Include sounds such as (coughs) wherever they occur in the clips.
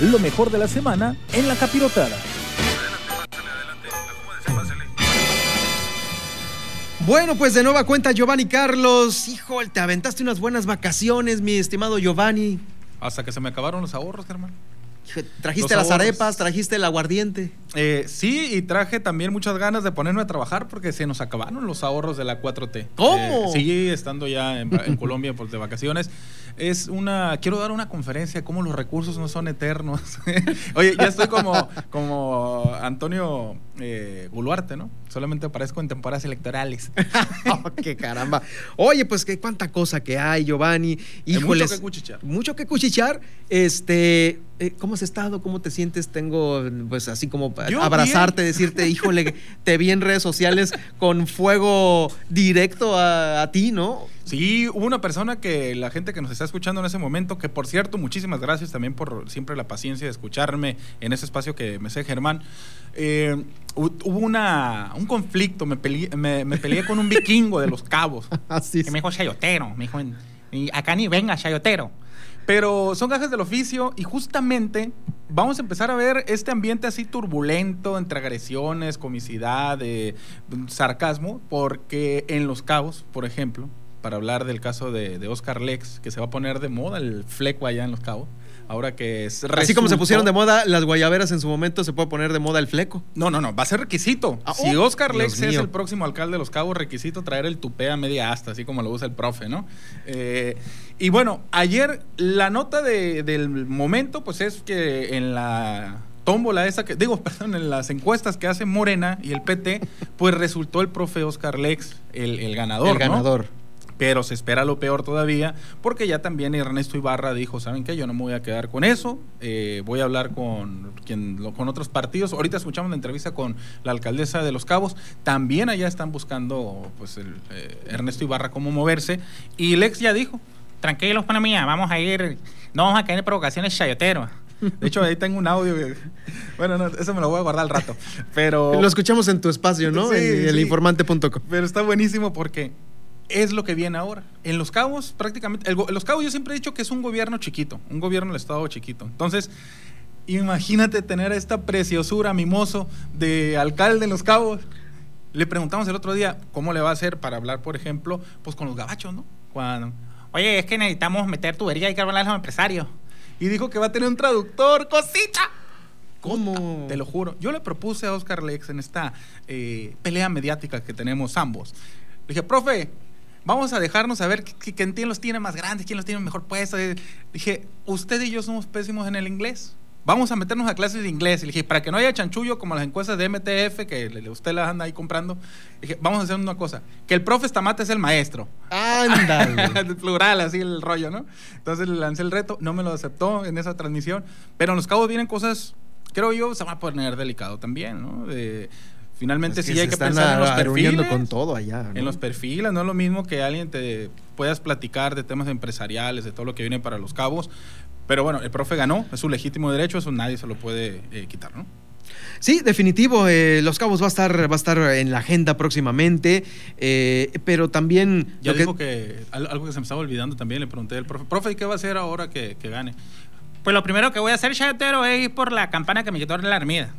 lo mejor de la semana en la capirotada. Bueno, pues de nueva cuenta Giovanni Carlos. Hijo, te aventaste unas buenas vacaciones, mi estimado Giovanni. Hasta que se me acabaron los ahorros, Germán. Trajiste Los las ahorros. arepas, trajiste el aguardiente. Eh, sí, y traje también muchas ganas de ponerme a trabajar porque se nos acabaron los ahorros de la 4T. ¿Cómo? Eh, sí, estando ya en, en Colombia pues, de vacaciones. Es una. Quiero dar una conferencia, cómo los recursos no son eternos. (laughs) Oye, ya estoy como, como Antonio eh, Guluarte, ¿no? Solamente aparezco en temporadas electorales. (laughs) Oh, qué caramba. Oye, pues qué cuánta cosa que hay, Giovanni. Híjoles. mucho que cuchichear. Mucho que cuchichear. Este, eh, ¿cómo has estado? ¿Cómo te sientes? Tengo, pues así como Yo abrazarte, bien. decirte, (laughs) híjole, te vi en redes sociales con fuego directo a, a ti, ¿no? Sí, hubo una persona que la gente que nos está escuchando en ese momento, que por cierto, muchísimas gracias también por siempre la paciencia de escucharme en ese espacio que me sé Germán. Eh, hu- hubo una, un conflicto, me peleé, me, me peleé con un vikingo de los cabos. (laughs) Así Que me dijo chayotero, me dijo, "Y acá ni venga chayotero. Pero son gajes del oficio y justamente vamos a empezar a ver este ambiente así turbulento entre agresiones, comicidad, eh, sarcasmo, porque en Los Cabos, por ejemplo, para hablar del caso de, de Oscar Lex, que se va a poner de moda el fleco allá en Los Cabos, ahora que es Así como se pusieron de moda las guayaberas en su momento, se puede poner de moda el fleco. no, no, no, va a ser requisito. Ah, si oh, Oscar Dios Lex es el próximo alcalde de Los Cabos, requisito traer el tupé a media asta, así como lo usa el profe, ¿no? Eh, y bueno, ayer la nota de- del momento, pues es que en la tómbola esa que, digo, (laughs) perdón, en las encuestas que hace Morena y el PT, pues resultó el profe Oscar Lex el, el ganador, el ¿no? Pero se espera lo peor todavía, porque ya también Ernesto Ibarra dijo, ¿saben qué? Yo no me voy a quedar con eso, eh, voy a hablar con, quien, con otros partidos. Ahorita escuchamos la entrevista con la alcaldesa de Los Cabos, también allá están buscando pues el, eh, Ernesto Ibarra cómo moverse, y Lex ya dijo, Tranquilos, pana mía, vamos a ir, no vamos a caer en provocaciones chayoteros. de hecho ahí tengo un audio, bueno, no, eso me lo voy a guardar al rato, pero... Lo escuchamos en tu espacio, ¿no? Sí, en sí. elinformante.com. Pero está buenísimo porque es lo que viene ahora. En Los Cabos, prácticamente, el Los Cabos yo siempre he dicho que es un gobierno chiquito, un gobierno del Estado chiquito. Entonces, imagínate tener esta preciosura mimoso de alcalde en Los Cabos. Le preguntamos el otro día cómo le va a hacer para hablar, por ejemplo, pues con los gabachos, ¿no? Cuando, Oye, es que necesitamos meter tubería y que hablar a los empresarios. y dijo que va a tener un traductor, cosita. ¿Cómo? Te lo juro. Yo le propuse a Oscar Lex en esta eh, pelea mediática que tenemos ambos. Le dije, profe, vamos a dejarnos a ver qui- qui- quién los tiene más grandes, quién los tiene mejor puesto. Le dije, usted y yo somos pésimos en el inglés. Vamos a meternos a clases de inglés. Y dije, para que no haya chanchullo como las encuestas de MTF que usted las anda ahí comprando. Dije, vamos a hacer una cosa. Que el profe Estamate es el maestro. Ándale. (laughs) plural, así el rollo, ¿no? Entonces le lancé el reto, no me lo aceptó en esa transmisión, pero en los cabos vienen cosas, creo yo, se va a poner delicado también, ¿no? De- finalmente Es sí hay que pensar en los perfiles. con todo allá. ¿no? En los perfiles, no es lo mismo que alguien te puedas platicar de temas empresariales, de todo lo que viene para los cabos. Pero bueno, el profe ganó, es su legítimo derecho, eso nadie se lo puede eh, quitar, ¿no? Sí, definitivo. eh, Los Cabos va a estar, va a estar en la agenda próximamente, eh, pero también Ya que- dijo que al- algo que se me estaba olvidando también, le pregunté al profe, profe, ¿y qué va a hacer ahora que, que gane? Pues lo primero que voy a hacer, chayotero, es ir por la campana que me quitó en la Armida.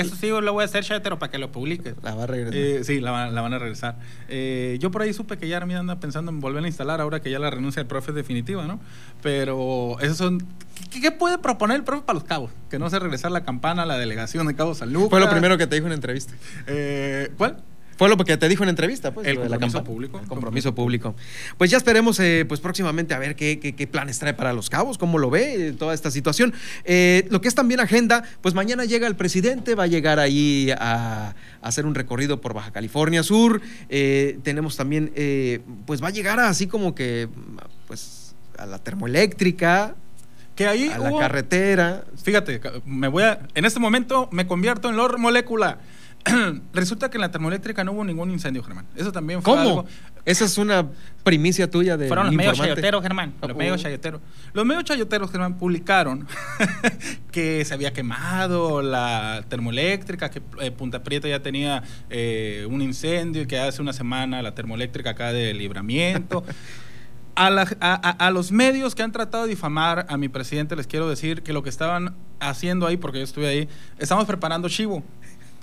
Eso sí lo voy a hacer, chayotero, para que lo publique. la va a regresar. Eh, sí, la, van- la van a regresar. Eh, yo por ahí supe que ya Armida anda pensando en volver a instalar ahora que ya la renuncia del profe es definitiva, ¿no? Pero esos son... ¿Qué, qué puede proponer el profe para los cabos? Que no se regresar la campana a la delegación de Cabo San Lucas. Fue lo primero que te dijo en entrevista. Eh, ¿Cuál? Fue lo que te dijo en entrevista, pues. El compromiso público. El compromiso público. Pues ya esperemos, eh, pues próximamente a ver qué, qué- qué planes trae para los cabos, cómo lo ve eh, toda esta situación. Eh, lo que es también agenda, pues mañana llega el presidente, va a llegar ahí a, a hacer un recorrido por Baja California Sur. Tenemos también, pues va a llegar así como que, pues a la termoeléctrica, Que ahí a la carretera. Fíjate, me voy a, en este momento me convierto en Lord Molécula. (clears throat) Resulta que en la termoeléctrica no hubo ningún incendio, Germán. Eso también fue ¿Cómo? algo- Esa es una primicia tuya de Fueron los medios chayoteros, Germán. Los Oh. medios chayoteros. Los medios chayoteros, Germán, publicaron (laughs) que se había quemado la termoeléctrica, que eh, Punta Prieta ya tenía eh, un incendio y que hace una semana la termoeléctrica acá de libramiento. (laughs) A, la- a- a- a los medios que han tratado de difamar a mi presidente les quiero decir que lo que estaban haciendo ahí, porque yo estuve ahí, estamos preparando chivo.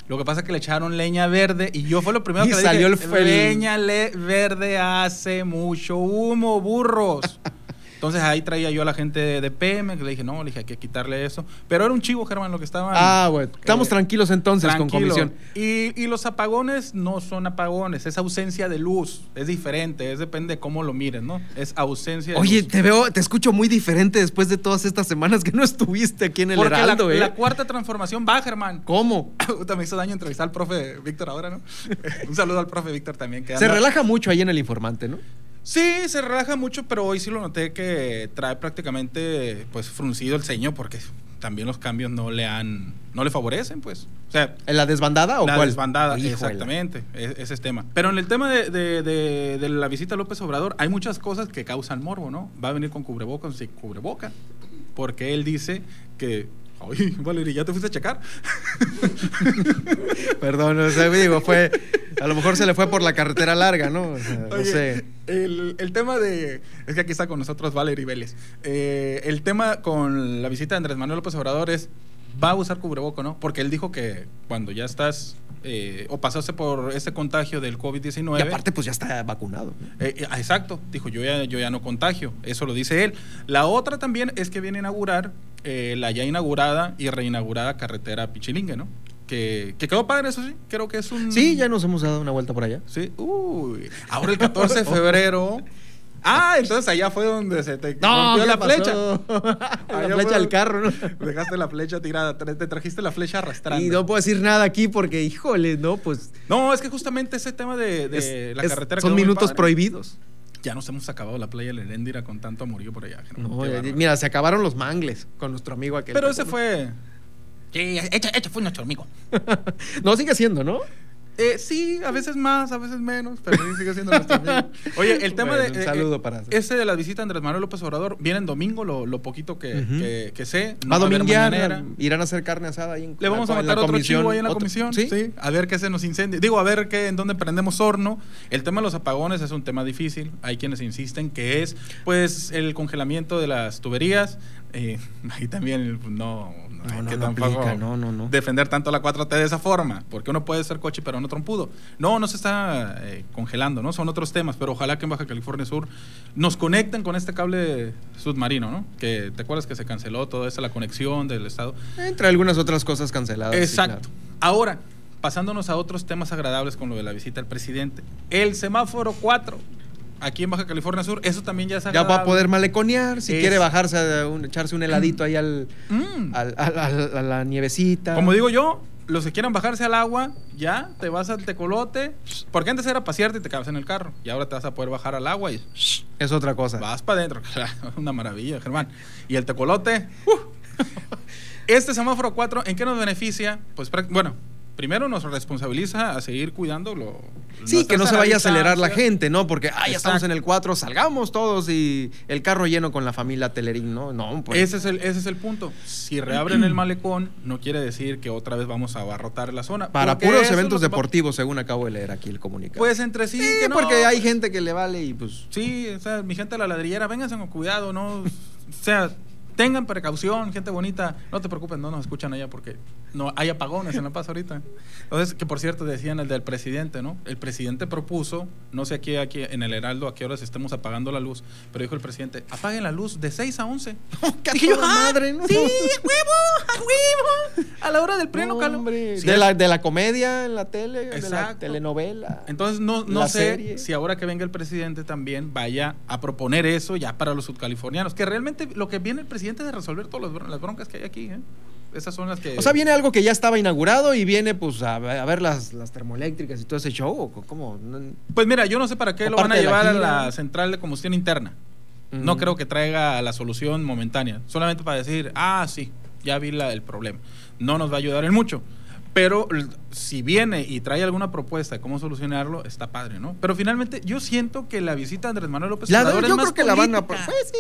Lo que pasa es que le echaron leña verde y yo fue lo primero Y que le salió dije, el leña le- verde hace mucho humo, burros. (laughs) Entonces ahí traía yo a la gente de, de PM, que le dije, no, le dije, hay que quitarle eso. Pero era un chivo, Germán, lo que estaba... Ah, bueno. Estamos tranquilos entonces con comisión. Y, y los apagones no son apagones, es ausencia de luz. Es diferente, es depende de cómo lo miren, ¿no? Es ausencia de Oye, luz. te veo, te escucho muy diferente después de todas estas semanas que no estuviste aquí en el Porque Heraldo, la, ¿eh? la cuarta transformación va, Germán. ¿Cómo? (laughs) Me hizo daño entrevistar al profe Víctor ahora, ¿no? (laughs) Un saludo al profe Víctor también. Que Se relaja mucho ahí en el informante, ¿no? Sí, se relaja mucho, pero hoy sí lo noté que trae prácticamente pues fruncido el ceño porque también los cambios no le han, no le favorecen, pues. O sea, ¿En la desbandada o la cuál? desbandada, Híjole. exactamente, e- ese es tema. Pero en el tema de, de- de- de la visita a López Obrador, hay muchas cosas que causan morbo, ¿no? Va a venir con cubrebocas sin cubreboca, porque él dice que... Ay, Valeria, ¿ya te fuiste a checar? (laughs) Perdón, o sea, digo, fue. A lo mejor se le fue por la carretera larga, ¿no? O sea, no sé. El, el tema de. Es que aquí está con nosotros Valery Vélez. Eh, el tema con la visita de Andrés Manuel López Obrador es. Va a usar cubreboco, ¿no? Porque él dijo que cuando ya estás. eh, o pasaste por ese contagio del COVID-19. Y aparte, pues ya está vacunado. Eh, eh, ah, exacto, dijo yo ya, yo ya no contagio, eso lo dice él. La otra también es que viene a inaugurar eh, la ya inaugurada y reinaugurada carretera Pichilingue, ¿no? Que, que quedó padre, eso sí, creo que es un... Sí, ya nos hemos dado una vuelta por allá. Sí, uy, ahora el 14 de (laughs) febrero... Ah, entonces allá fue donde se te rompió ¿qué la pasó? flecha. la (laughs) Allá flecha del carro, ¿no? Dejaste la flecha tirada, te trajiste la flecha arrastrando. Y no puedo decir nada aquí porque, híjole, no, pues. No, es que justamente ese tema de, de es- la es- carretera son quedó muy minutos prohibidos. Ya nos hemos acabado la playa de Heréndira con tanto amorío por allá. No, bárbaro. mira, se acabaron los mangles con nuestro amigo aquel. Pero ¿te ese fue. Sí, echa, echa fue nuestro amigo. (laughs) no, sigue siendo, ¿no? Eh, sí, a veces más, a veces menos, pero sí sigue siendo nuestro amigo. Oye, el tema Bueno, de. un eh, saludo eh, para- Ese de la visita de Andrés Manuel López Obrador viene en domingo, lo, lo poquito que, que, que sé. Va a dominguear, irán a hacer carne asada ahí en Le vamos a matar otro comisión. chivo ahí en la Otro- comisión. ¿Sí? ¿Sí? A ver qué se nos incendia. Digo, a ver qué, en dónde prendemos horno. El tema de los apagones es un tema difícil. Hay quienes insisten que es, pues, el congelamiento de las tuberías. Eh, (laughs) ahí también no, no, No, que no tampoco aplica, no, no, no. defender tanto la 4T de esa forma. Porque uno puede ser coche, pero no trompudo. No, no se está eh, congelando, ¿no? Son otros temas. Pero ojalá que en Baja California Sur nos conecten con este cable submarino, ¿no? Que te acuerdas que se canceló toda esa la conexión del Estado. Entre algunas otras cosas canceladas. sí, Exacto. claro. Ahora, pasándonos a otros temas agradables con lo de la visita al presidente. El semáforo 4, aquí en Baja California Sur, eso también ya es Ya va a poder maleconear. Si Es- quiere bajarse, a un- echarse un heladito ahí al, Mm. al- al- al- a la nievecita. Como digo yo, los que quieran bajarse al agua, ya te vas al tecolote. Porque antes era pasearte y te cabas en el carro. Y ahora te vas a poder bajar al agua y Es otra cosa. vas para adentro. (laughs) Una maravilla, Germán. Y el tecolote. ¡uh! (laughs) Este semáforo 4, ¿en qué nos beneficia? Pues, bueno, primero nos responsabiliza a seguir cuidando lo. Sí, que no se vaya a acelerar la gente, ¿no? Porque, ah, ya estamos en el 4, salgamos todos y el carro lleno con la familia Telerín, ¿no? No, pues. Ese es, el, ese es el punto. Si reabren el malecón, no quiere decir que otra vez vamos a abarrotar la zona. para puros eventos deportivos, según acabo de leer aquí el comunicado. Pues entre sí, Sí, que no. porque hay gente que le vale y pues. Sí, o sea, mi gente de la ladrillera, vénganse con cuidado, ¿no? O sea, tengan precaución, gente bonita. No te preocupes, no nos escuchan allá porque no hay apagones en La Paz ahorita. Entonces, que por cierto decían el del presidente, ¿no? El presidente propuso, no sé aquí, aquí en el Heraldo a qué horas estemos apagando la luz, pero dijo el presidente, apaguen la luz de 6 a 11. ¡Qué a Dije yo, "Ah, madre, ¿no? Sí, a huevo, a huevo. A la hora del pleno No. Sí, de, la, de la comedia en la tele, de la Exacto. telenovela. Entonces no, no sé serie. si ahora que venga el presidente también vaya a proponer eso ya para los subcalifornianos, que realmente lo que viene el presidente es de resolver todas las, bron- las broncas que hay aquí. ¿eh? Esas son las que... O sea, viene algo que ya estaba inaugurado y viene pues a, ver- a ver las, las termoeléctricas y todo ese show. ¿o ¿Cómo? Pues mira, yo no sé para qué O lo van a la llevar a la central de combustión interna. No Mm. creo que traiga la solución momentánea, solamente para decir, ah, sí, ya vi la, el problema. No nos va a ayudar en mucho. Pero si viene y trae alguna propuesta de cómo solucionarlo, está padre, ¿no? Pero finalmente yo siento que la visita de Andrés Manuel López La- Obrador es yo más creo que la van a. Pues sí.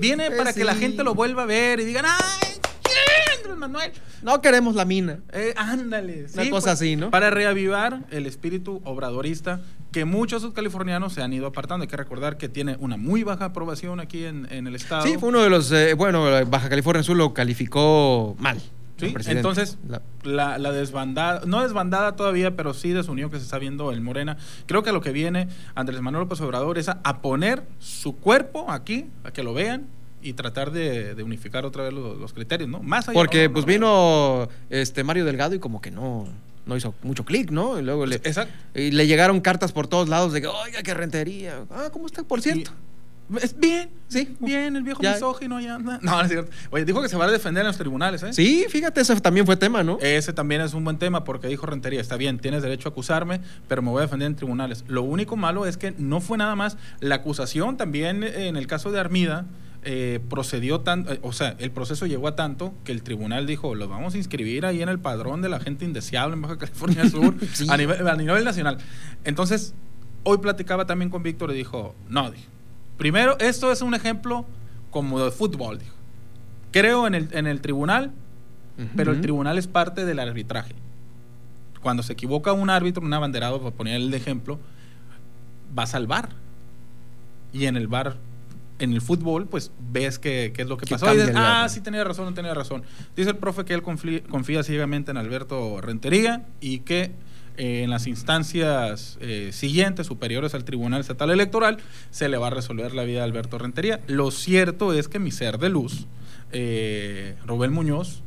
Viene pues para que la gente lo vuelva a ver y digan, ¡ay! Andrés Manuel. No queremos la mina. Eh, ándale. Una cosa así, ¿no? Para reavivar el espíritu obradorista que muchos californianos se han ido apartando. Hay que recordar que tiene una muy baja aprobación aquí en, en el estado. Sí, fue uno de los. eh, bueno, Baja California Sur lo calificó mal. Sí, entonces La- la, la desbandada, no desbandada todavía, pero sí desunión que se está viendo el Morena. Creo que lo que viene Andrés Manuel López Obrador es a, a poner su cuerpo aquí, a que lo vean y tratar de, de unificar otra vez los, los criterios, ¿no? Más allá- porque no, pues no, vino este Mario Delgado y como que no, no hizo mucho clic, ¿no? Y luego le, Exacto. y le llegaron cartas por todos lados de que, oiga, qué rentería. Ah, ¿cómo está? Por cierto. Es bien, Sí. bien, el viejo Ya. misógino ya anda. No, no es cierto. Oye, dijo que se va a defender en los tribunales, ¿eh? Sí, fíjate, ese también fue tema, ¿no? Ese también es un buen tema porque dijo Rentería, está bien, tienes derecho a acusarme, pero me voy a defender en tribunales. Lo único malo es que no fue nada más la acusación, también eh, en el caso de Armida, eh, procedió tan, eh, o sea, el proceso llegó a tanto que el tribunal dijo, lo vamos a inscribir ahí en el padrón de la gente indeseable en Baja California (laughs) Sur Sí. a, nivel, a nivel nacional. Entonces, hoy platicaba también con Víctor y dijo, no, dijo, primero, esto es un ejemplo como de fútbol, dijo. Creo en el, en el tribunal, pero el tribunal es parte del arbitraje. Cuando se equivoca un árbitro, un abanderado, por poner el ejemplo, vas al bar. Y en el bar, en el fútbol, pues ves qué qué es lo que Que pasó. Y dices, ah, sí tenía razón, no tenía razón. Dice el profe que él confli- confía ciegamente en Alberto Rentería y que eh, en las instancias eh, siguientes, superiores al Tribunal Estatal Electoral, se le va a resolver la vida a Alberto Rentería. Lo cierto es que mi ser de luz, eh, Rubén Muñoz,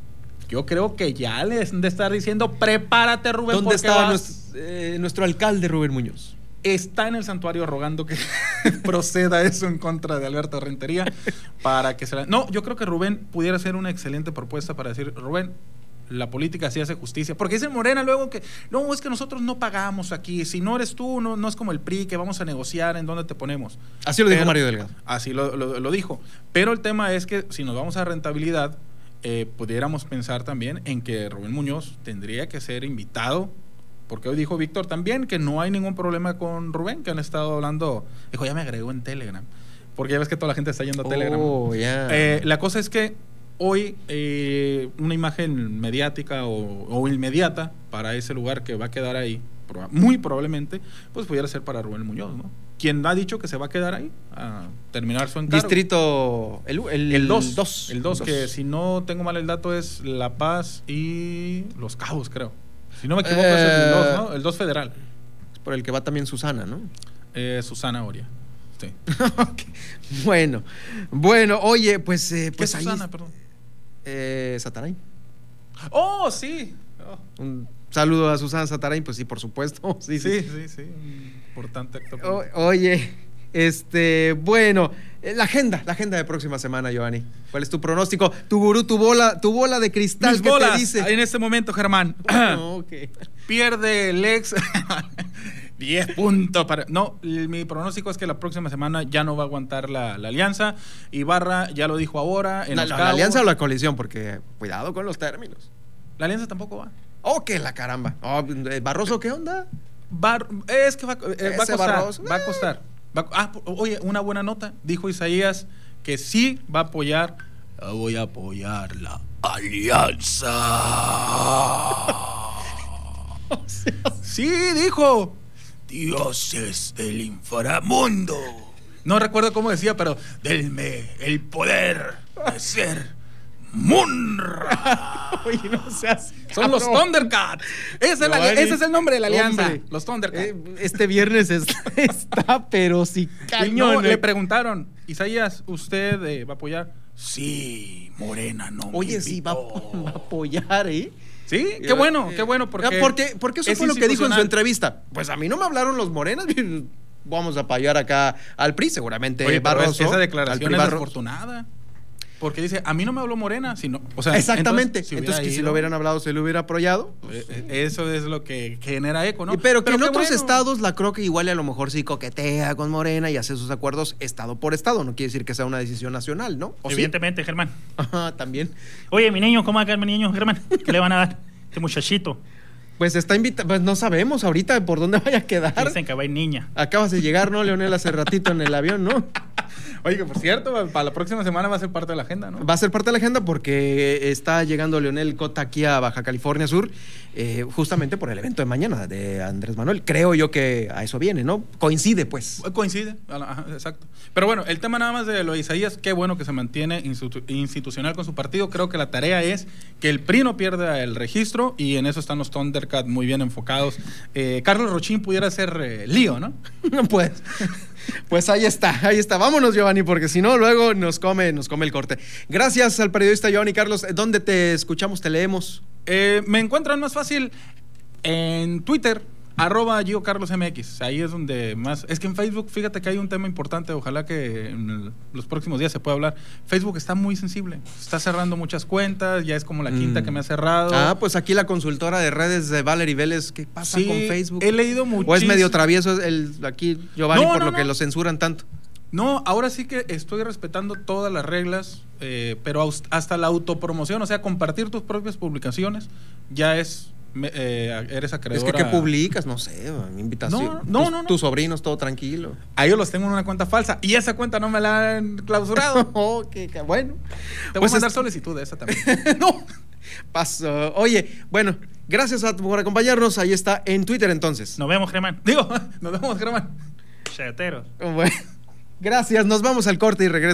yo creo que ya le han de estar diciendo, prepárate Rubén, ¿Dónde estaba vas- nuestro, eh, nuestro alcalde Rubén Muñoz? está en el santuario rogando que (laughs) proceda eso en contra de Alberto Rentería para que se la... No, yo creo que Rubén pudiera ser una excelente propuesta para decir, Rubén, la política sí hace justicia. Porque dice Morena luego que, no, es que nosotros no pagamos aquí. Si no eres tú, no, no es como el PRI que vamos a negociar en dónde te ponemos. Así lo dijo Mario Delgado. Así lo, lo- lo dijo. Pero el tema es que si nos vamos a rentabilidad, eh, pudiéramos pensar también en que Rubén Muñoz tendría que ser invitado, porque hoy dijo Víctor también que no hay ningún problema con Rubén, que han estado hablando, dijo, ya me agregó en Telegram, porque ya ves que toda la gente está yendo a Telegram. Oh, ya. Eh, la cosa es que hoy eh, una imagen mediática o, o inmediata para ese lugar que va a quedar ahí, muy probablemente, pues pudiera ser para Rubén Muñoz, ¿no? Quien ha dicho que se va a quedar ahí a terminar su encargo. Distrito. El, el, El 2. dos. El 2, que si no tengo mal el dato es La Paz y Los Cabos, creo. Si no me equivoco es el Eh, 2, ¿no? El 2 federal. Por el que va también Susana, ¿no? Eh, Susana Oria. Sí. (laughs) Ok. Bueno, bueno, oye, pues, eh, ¿Qué pues es ahí. Susana, perdón? Eh, Sataray. ¡Oh, sí! Oh, Un saludo a Susana Sataray, pues sí, por supuesto. (laughs) Sí, sí, sí. sí, sí. un Importante acto. Oye, este, bueno, eh, la agenda, la agenda de próxima semana, Giovanni. ¿Cuál es tu pronóstico? Tu gurú, tu bola, tu bola de cristal, Mis ¿qué bolas te dice? en este momento, Germán. (coughs) Bueno. Pierde el ex (laughs) 10 puntos para... No, mi pronóstico es que la próxima semana ya no va a aguantar la, la alianza. Ibarra ya lo dijo ahora. En La, Los alianza o la coalición, porque cuidado con los términos. La alianza tampoco va. Oh, que la caramba. Oh, eh, Barroso, ¿qué onda? Bar- es que va, eh, va a Ese costar. Barroso, Va a eh. costar. Va ah, oye, una buena nota. Dijo Isaías que sí va a apoyar. "Ah, Voy a apoyar la alianza. (laughs) sí, dijo. Dioses del inframundo. No recuerdo cómo decía, pero denme el poder de (laughs) ser Munra. (laughs) Oye, no seas. Son los. Thundercats. Ese es, la- ese es el nombre de la alianza. hombre. Los Thundercats. Eh, este viernes es- (laughs) está, pero Y cañón. no, eh. le preguntaron, Isaías, ¿usted eh, va a apoyar? Sí, Morena no. me Oye, sí, va, a- invitó". va a apoyar, ¿eh? Sí, qué bueno, qué bueno, porque. Ah, porque, porque eso es fue lo que dijo en su entrevista. Pues a mí no me hablaron los morenas. (laughs) Vamos a apoyar acá al PRI, seguramente Oye, Barroso. esa declaración es desafortunada. Porque dice, a mí no me habló Morena, sino. O sea, Exactamente. si Entonces, si lo hubieran hablado, se lo hubiera apoyado. eh, eh, Eso es lo que genera eco, ¿no? Y pero que en otros bueno. estados la creo que igual a lo mejor sí coquetea con Morena y hace sus acuerdos estado por estado. No quiere decir que sea una decisión nacional, ¿no? ¿O sí? Evidentemente, Germán. Ajá, también. Oye, mi niño, ¿cómo va a quedar mi niño, Germán? ¿Qué le van a dar? Este muchachito. Pues está invitado, pues no sabemos ahorita por dónde vaya a quedar. Dicen que va a ir niña. Acabas de llegar, ¿no, Leonel? Hace ratito en el avión, ¿no? (laughs) Oye, por cierto, para la próxima semana va a ser parte de la agenda, ¿no? Va a ser parte de la agenda porque está llegando Leonel Cota aquí a Baja California Sur, eh, justamente por el evento de mañana de Andrés Manuel. Creo yo que a eso viene, ¿no? Coincide, pues. Coincide, ajá, exacto. Pero bueno, el tema nada más de lo de Isaías, qué bueno que se mantiene institu- institucional con su partido. Creo que la tarea es que el PRI no pierda el registro y en eso están los Thundercats muy bien enfocados. Eh, Carlos Rochín pudiera ser eh, lío, ¿no? (laughs) pues, pues ahí está, ahí está. Vámonos, Giovanni, porque si no, luego nos come, nos come el corte. Gracias al periodista Giovanni Carlos. ¿Dónde te escuchamos, te leemos? Eh, me encuentran más fácil en Twitter, arroba Gio Carlos MX. Ahí es donde más. Es que en Facebook, fíjate que hay un tema importante. Ojalá que en el- los próximos días se pueda hablar. Facebook está muy sensible. Está cerrando muchas cuentas. Ya es como la quinta Mm. que me ha cerrado. Ah, pues aquí la consultora de redes de Valerie Vélez. ¿Qué pasa Sí, con Facebook? he leído ¿O es medio travieso el, aquí, Giovanni, No, por no, lo que lo censuran tanto? No, ahora sí que estoy respetando todas las reglas, eh, pero hasta la autopromoción, o sea, compartir tus propias publicaciones, ya es. Me- eh, eres Es acreedor. que, ¿qué publicas? No sé, mi invitación. No, no, tus, no, no. Tus sobrinos, todo tranquilo. A ellos los tengo en una cuenta falsa y esa cuenta no me la han clausurado. (laughs) oh, bueno. Te voy Pues a mandar es- solicitud de esa también. (laughs) no. Paso. Oye, bueno, gracias a, por acompañarnos. Ahí está en Twitter entonces. Nos vemos, Germán. Digo, (laughs) nos vemos, Germán. Chayoteros. Bueno, gracias. Nos vamos al corte y regreso.